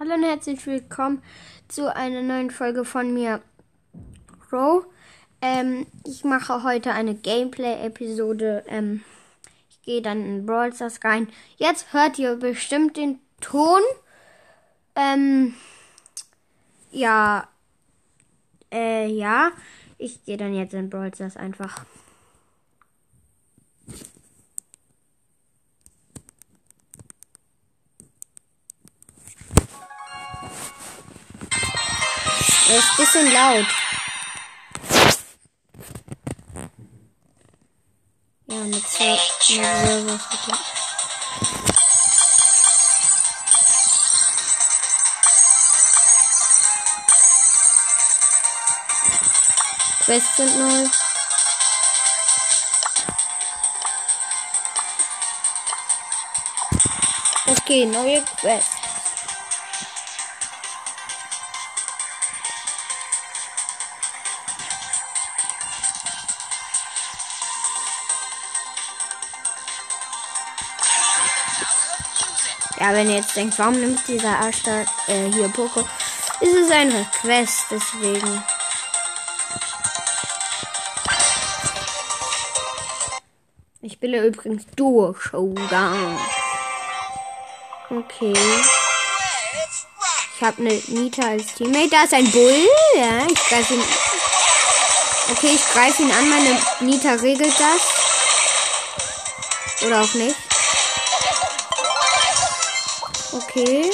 Hallo und herzlich willkommen zu einer neuen Folge von mir, Crow. Ähm, ich mache heute eine Gameplay-Episode. Ähm, ich gehe dann in Brawl Stars rein. Jetzt hört ihr bestimmt den Ton. Ähm, ja, äh, ja. Ich gehe dann jetzt in Brawl Stars einfach. Er ist ein bisschen laut. Ja, mit zwei. Quests sind neu. Okay, neue Quests. Ja, wenn ihr jetzt denkt, warum nimmt dieser Arsch da, äh, hier Poco, ist es eine Quest, deswegen. Ich spiele übrigens Duo Showdown. Okay. Ich habe eine Nita als Teammate. Da ist ein Bull. Ja, ich greife ihn. Okay, ich greife ihn an. Meine Nita regelt das. Oder auch nicht. Okay.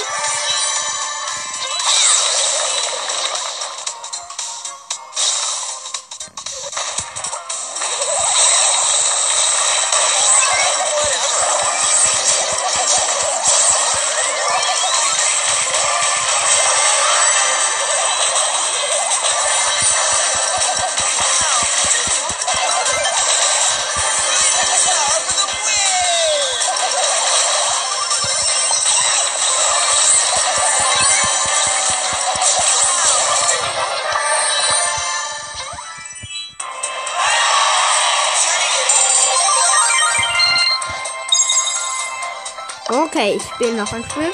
Okay, ich spiele noch ein Spiel.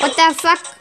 What the fuck?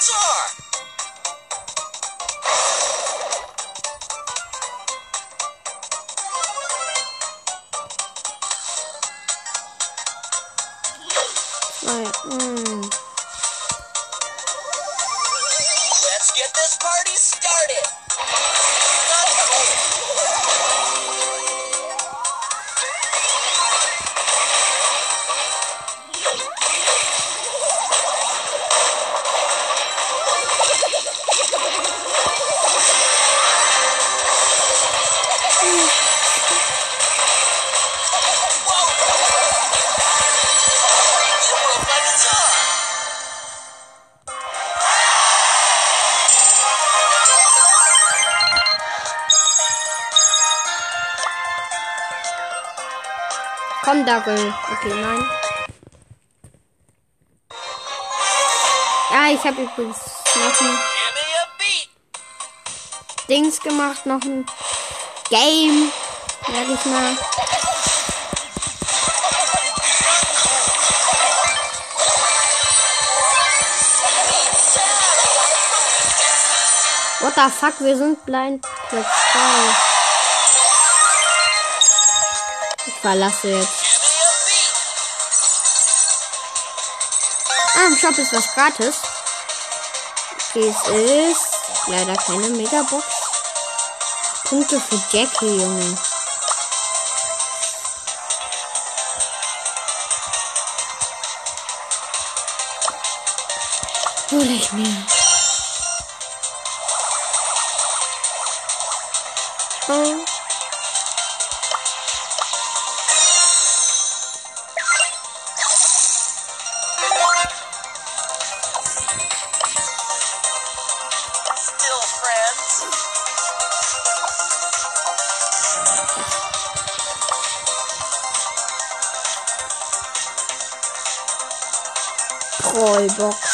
Guitar. Komm, Dackel. Okay, nein. Ja, ich habe übrigens noch ein. Dings gemacht, noch ein Game, sag ich mal. What the fuck, wir sind blind Platz 3. Ich verlasse jetzt. Ah, im Shop ist was gratis. Es ist leider keine Megabox. Punkte für Jackie, Junge. Hol ich mir. box.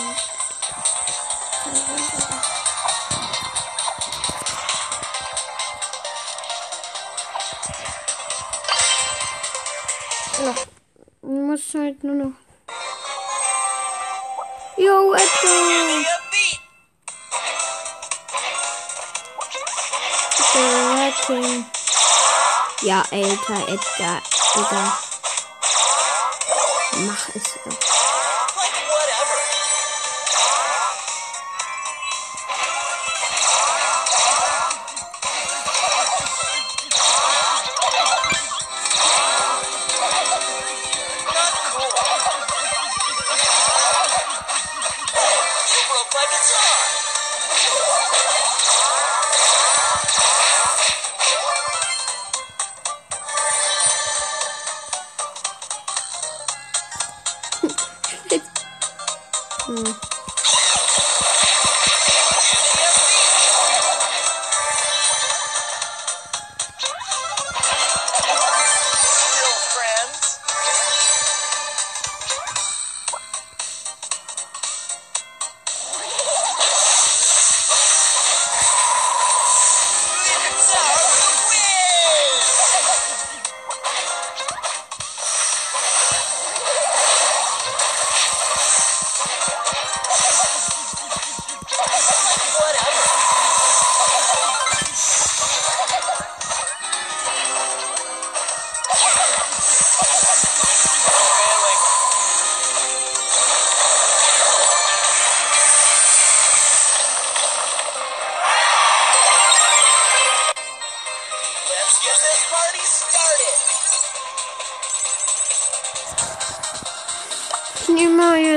Noch. Muss halt nur noch. Yo, Edgar! Ja, älter Edgar. Digga. Mach es doch.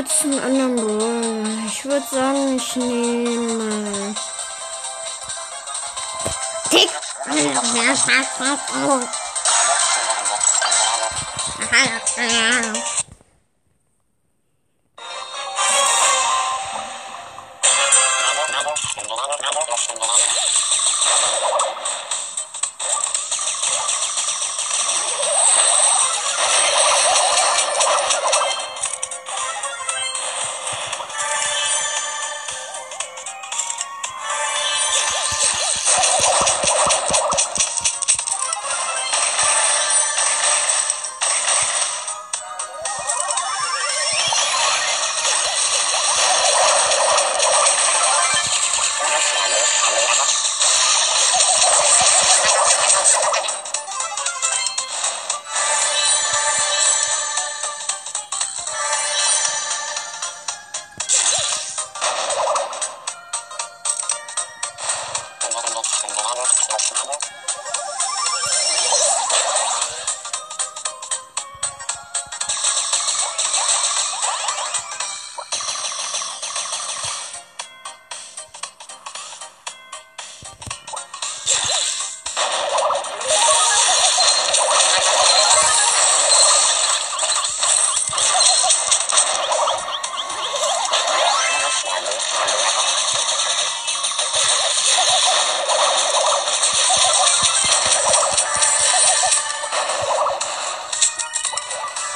jetzt einen anderen Brawler. Ich würde sagen, ich nehme. Tick!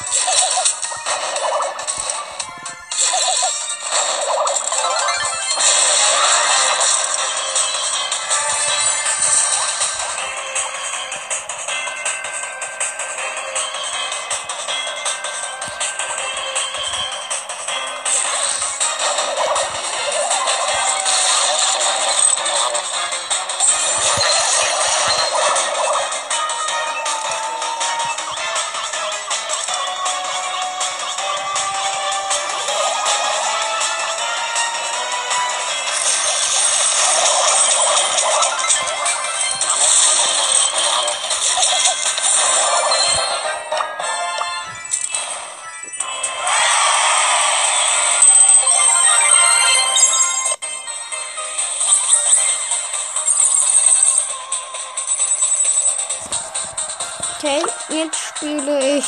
Oh, my God. Ich.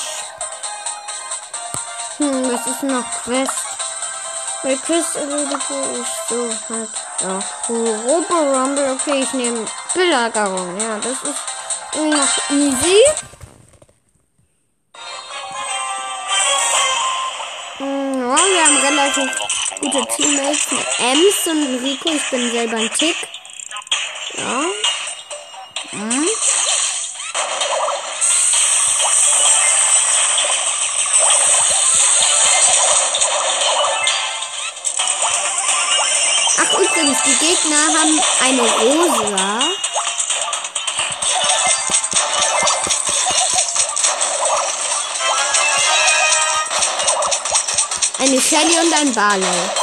Hm, was ist noch Quest? Bei Quest erledige ich so halt. Ja, Robo Rumble. Okay, ich nehme Belagerung. Ja, das ist noch easy. Hm, Ja, wir haben relativ gute Teammates mit Ems und Rico. Ich bin selber ein Tick. Ja. Gegner haben eine Rosa. Eine Shelly und ein Barley.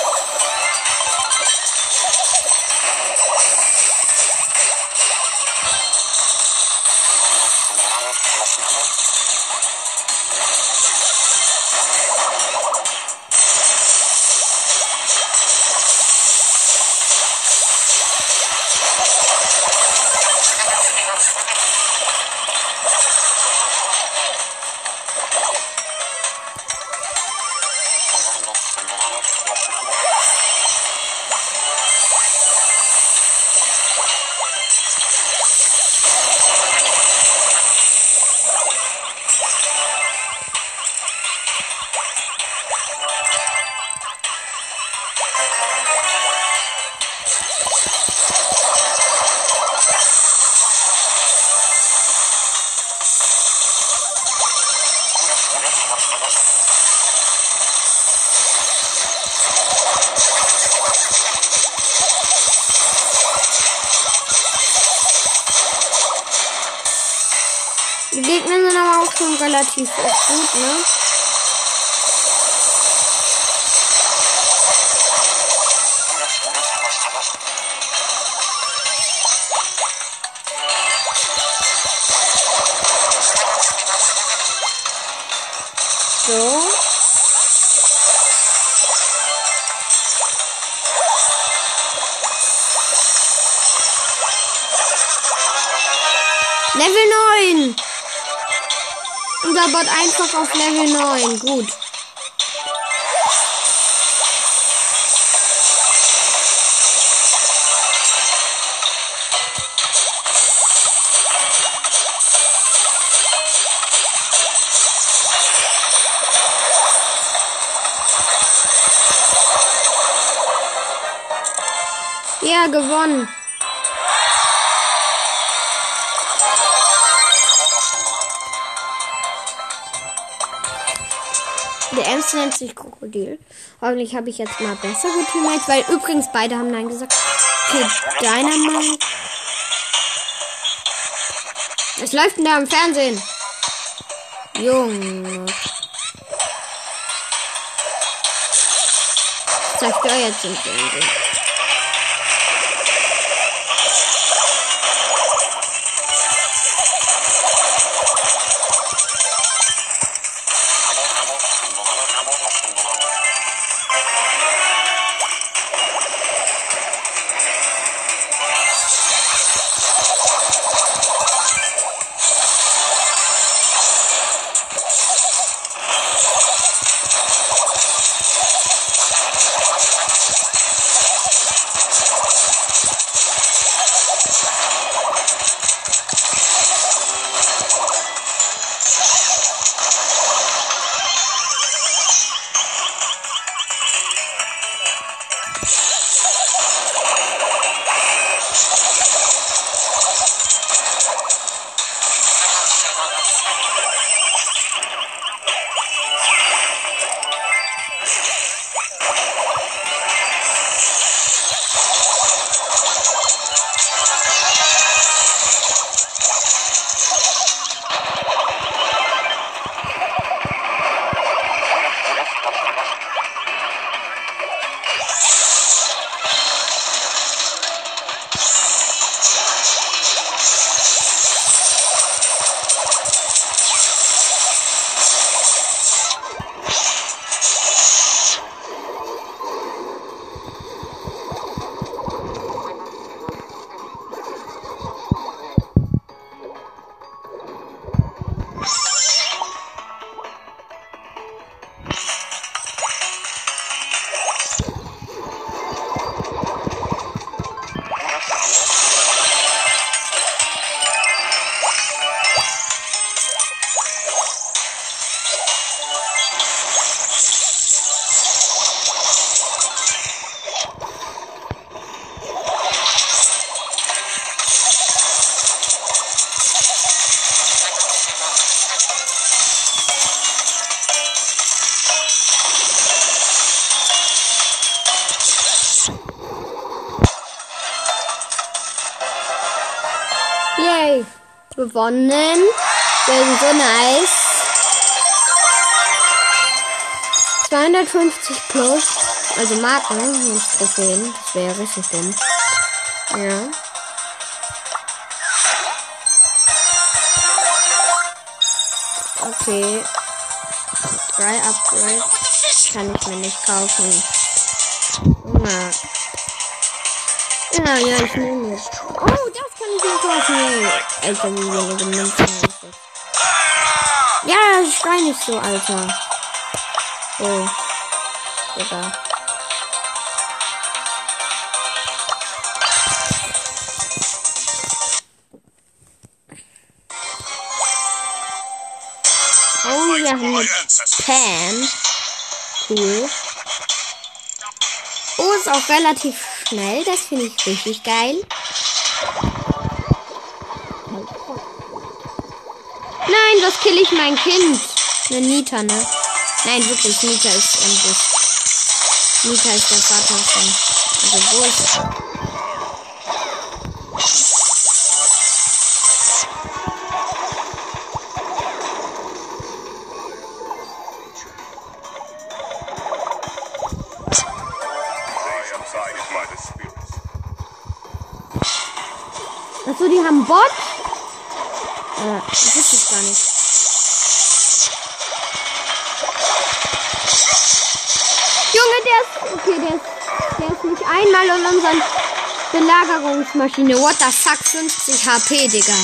Schon relativ gut, ne? Bot einfach auf Level 9. Gut. Ja, gewonnen. Der Ems nennt sich Krokodil. Hoffentlich habe ich jetzt mal bessere Teammates, weil übrigens beide haben Nein gesagt. Okay, Dynamite. Was läuft denn da im Fernsehen? Junge. Zerstört jetzt im Fernsehen. Gewonnen. Wir sind so nice. 250 plus. Also Marken, nicht Trophäen. Das wäre richtig dumm. Ja. Okay. Drei Upgrades kann ich mir nicht kaufen. Na. Ja, ja, ich nehme es. Oh, das ich. Alter, wie wenige Münzen habe ich. Ja, schrei nicht so, Alter. Oh. Digga. Oh, wir haben eine. Pan. Cool. Oh, ist auch relativ schnell. Das finde ich richtig geil. Was kill ich mein Kind? Eine Nita, ne? Nein, wirklich, Nita ist ein Bus. Nita ist der Vater von. Also Bus. I am guided by the spirits. Achso, die haben Bot? Äh, das wusste ich gar nicht. Junge, der ist. Okay, der ist. Der ist nicht einmal in unseren Belagerungsmaschine. What the fuck? 50 HP, Digga.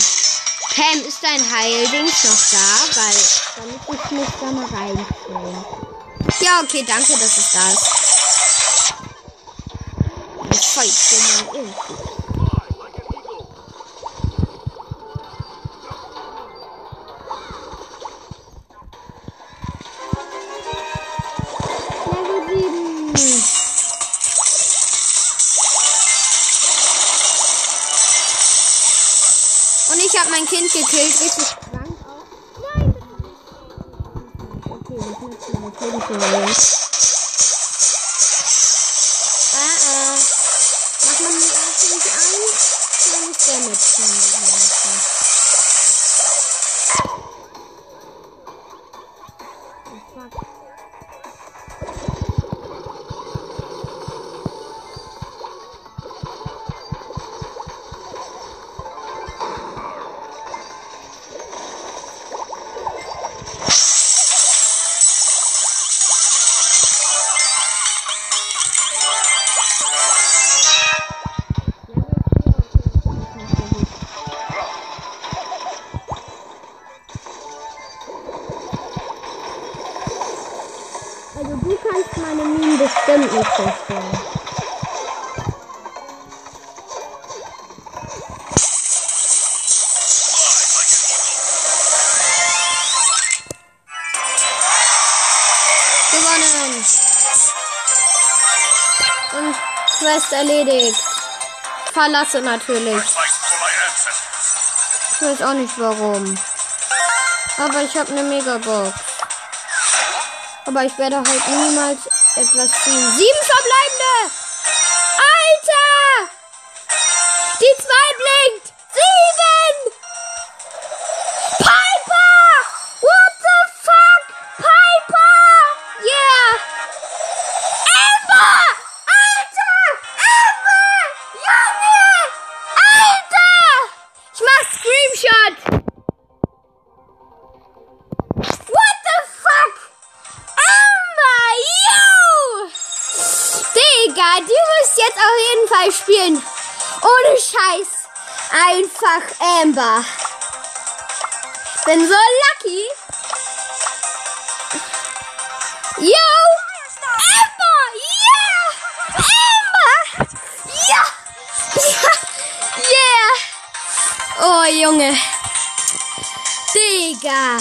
Pam, ist dein Heildings noch da? Weil. Dann ich mich da mal reinstellen. Ja, okay, danke, dass es da ist. Ich fight for my mein Kind gekillt, richtig krank auch. Nein! Okay, ich muss meine nehmen. Ah, ah. Mach die erst nicht an? Kann ich damit schon Quest erledigt. Verlasse natürlich. Ich weiß auch nicht warum. Aber ich habe eine Megabox. Aber ich werde halt niemals etwas ziehen. Sieben! Spielen. Ohne Scheiß. Einfach Amber. Bin so lucky. Yo! Amber! Yeah! Amber! Ja! Ja! Yeah! Oh, Junge. Digga.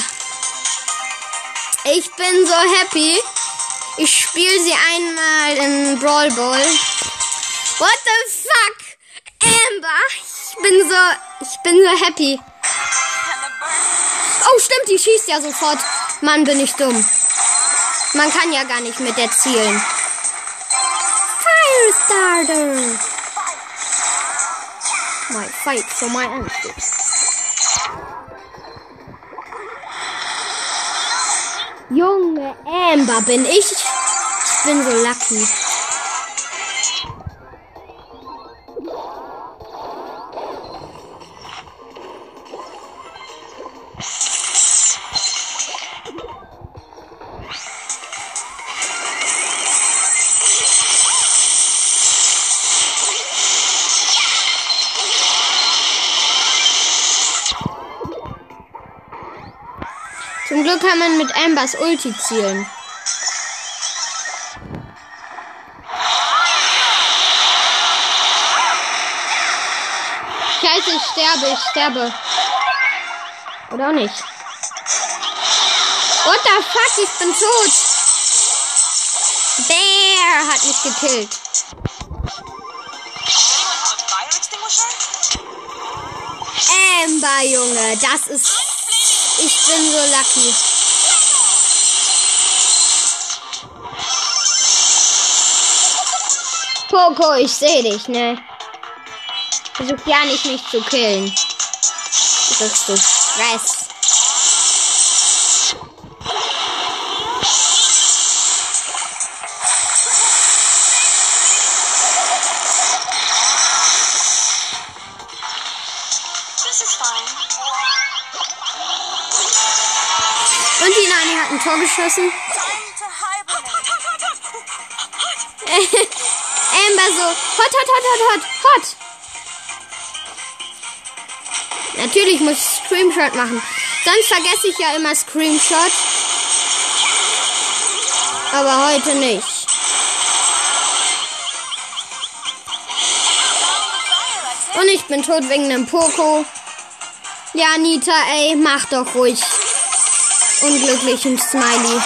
Ich bin so happy. Ich spiele sie einmal in Brawl Ball. What the fuck? Amber, ich bin so, ich bin so happy. Oh, stimmt, die schießt ja sofort. Mann, bin ich dumm. Man kann ja gar nicht mit der erzielen. Firestarter. My fight for my answer. Junge Amber, bin ich? Ich bin so lucky. Kann man mit Ambers Ulti zielen. Scheiße, ich sterbe, ich sterbe. Oder auch nicht. What the fuck, ich bin tot. Der hat mich gekillt. Amber, Junge, das ist... Ich bin so lucky. Poco, ich sehe dich, ne? Versuch ja nicht, mich zu killen. Du kriegst du Stress. Und die Nani hat ein Tor geschossen. Amber so, hot, hot, hot, hot, hot, hot. Natürlich muss ich Screenshot machen. Sonst vergesse ich ja immer Screenshot. Aber heute nicht. Und ich bin tot wegen einem Poco. Ja, Nita, ey, mach doch ruhig. Unglücklichen Smiley.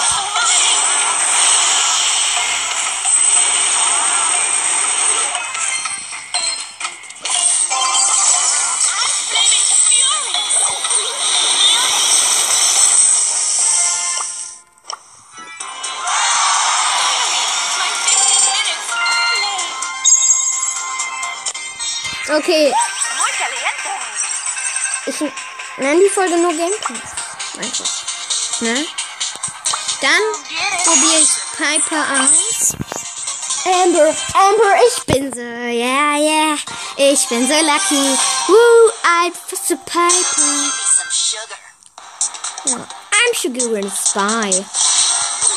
Okay, ich nenne die Folge nur Gameplay. Einfach. Ne? Dann probiere ich Piper aus. Amber, Amber, ich bin so, yeah, yeah. ich bin so lucky. Woo, I was a Piper. Ja. I'm Sugar and Spy.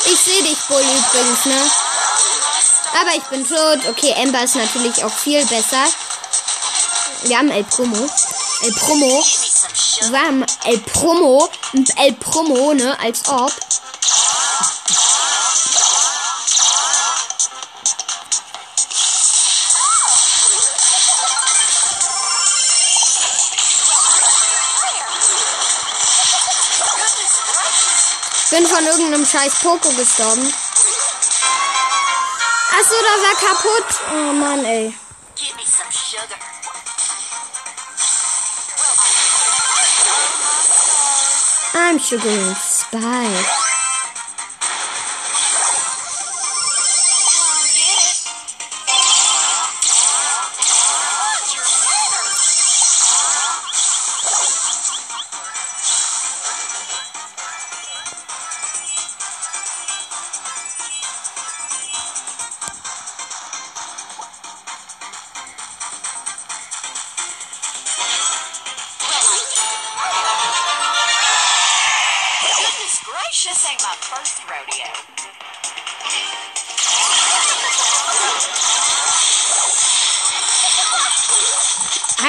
Ich sehe dich, Bully, übrigens, ne? Aber ich bin tot. Okay, Amber ist natürlich auch viel besser. Wir haben El Promo. El Promo. Wir haben El Promo. El Promo, ne? Als ob. Bin von irgendeinem scheiß Poco gestorben. Achso, da war kaputt. Oh Mann, ey. I'm Sugar and Spy.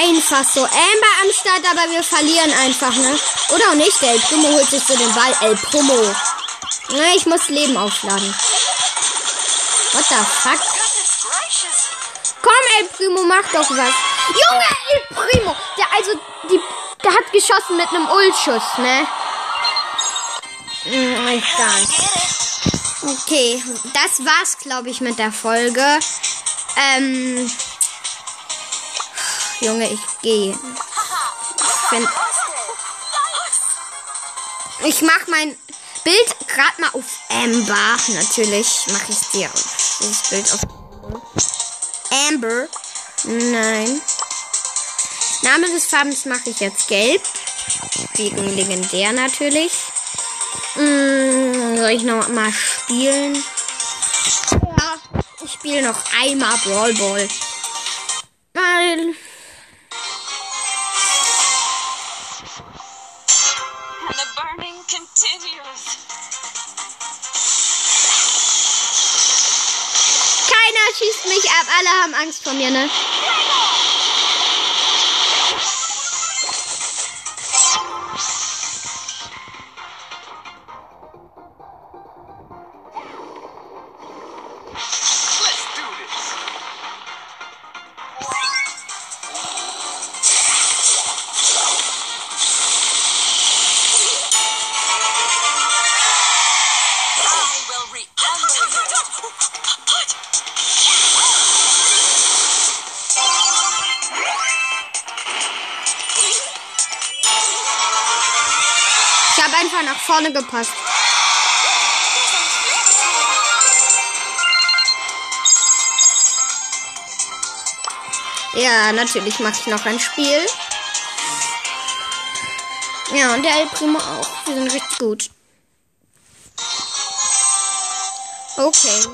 Einfach so. Amber am Start, aber wir verlieren einfach, ne? Oder auch nicht. Der El Primo holt sich so den Ball. El Primo. Ne, ich muss Leben aufladen. What the fuck? Komm, El Primo, mach doch was. Junge, El Primo. Der, also, die, der hat geschossen mit einem Ultschuss, ne? Hm, egal. Okay, das war's, glaube ich, mit der Folge. Ähm. Junge, ich gehe. Ich, bin- ich mach mein Bild gerade mal auf Amber. Natürlich mache ich dir dieses Bild auf Amber. Nein. Name des Farbens mache ich jetzt gelb. Wegen legendär natürlich. Mm, Soll ich noch mal spielen? Ja, ich spiele noch einmal Brawl Ball. Weil schießt mich ab. Alle haben Angst vor mir, ne? Nach vorne gepasst. Ja, natürlich mache ich noch ein Spiel. Ja, und der El Primo auch. Wir sind richtig gut. Okay.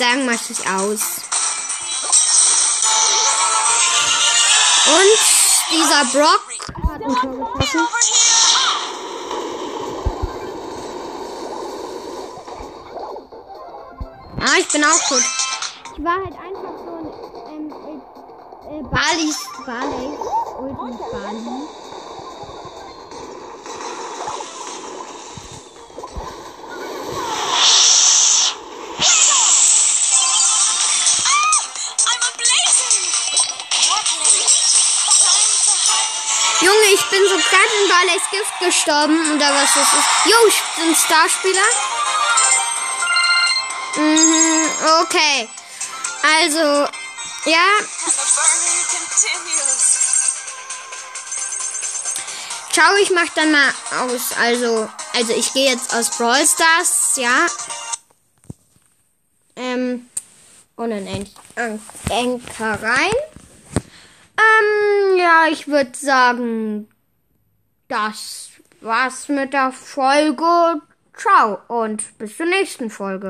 Sagen, mach ich aus. Und dieser Brock hat ein Tor geschossen. Ah, ich bin auch tot. Ich war halt einfach so ein ähm, äh, äh, Balis, Barley, Ultimate Barleys Gift gestorben oder was das ist. Jo, ich bin Starspieler. Mhm, okay. Also, ja. Ciao, ich mach dann mal aus. Also, also ich gehe jetzt aus Brawl Stars, ja. Ähm, und in An- An- Anchor rein. Ähm, ja, ich würde sagen, das war's mit der Folge. Ciao und bis zur nächsten Folge.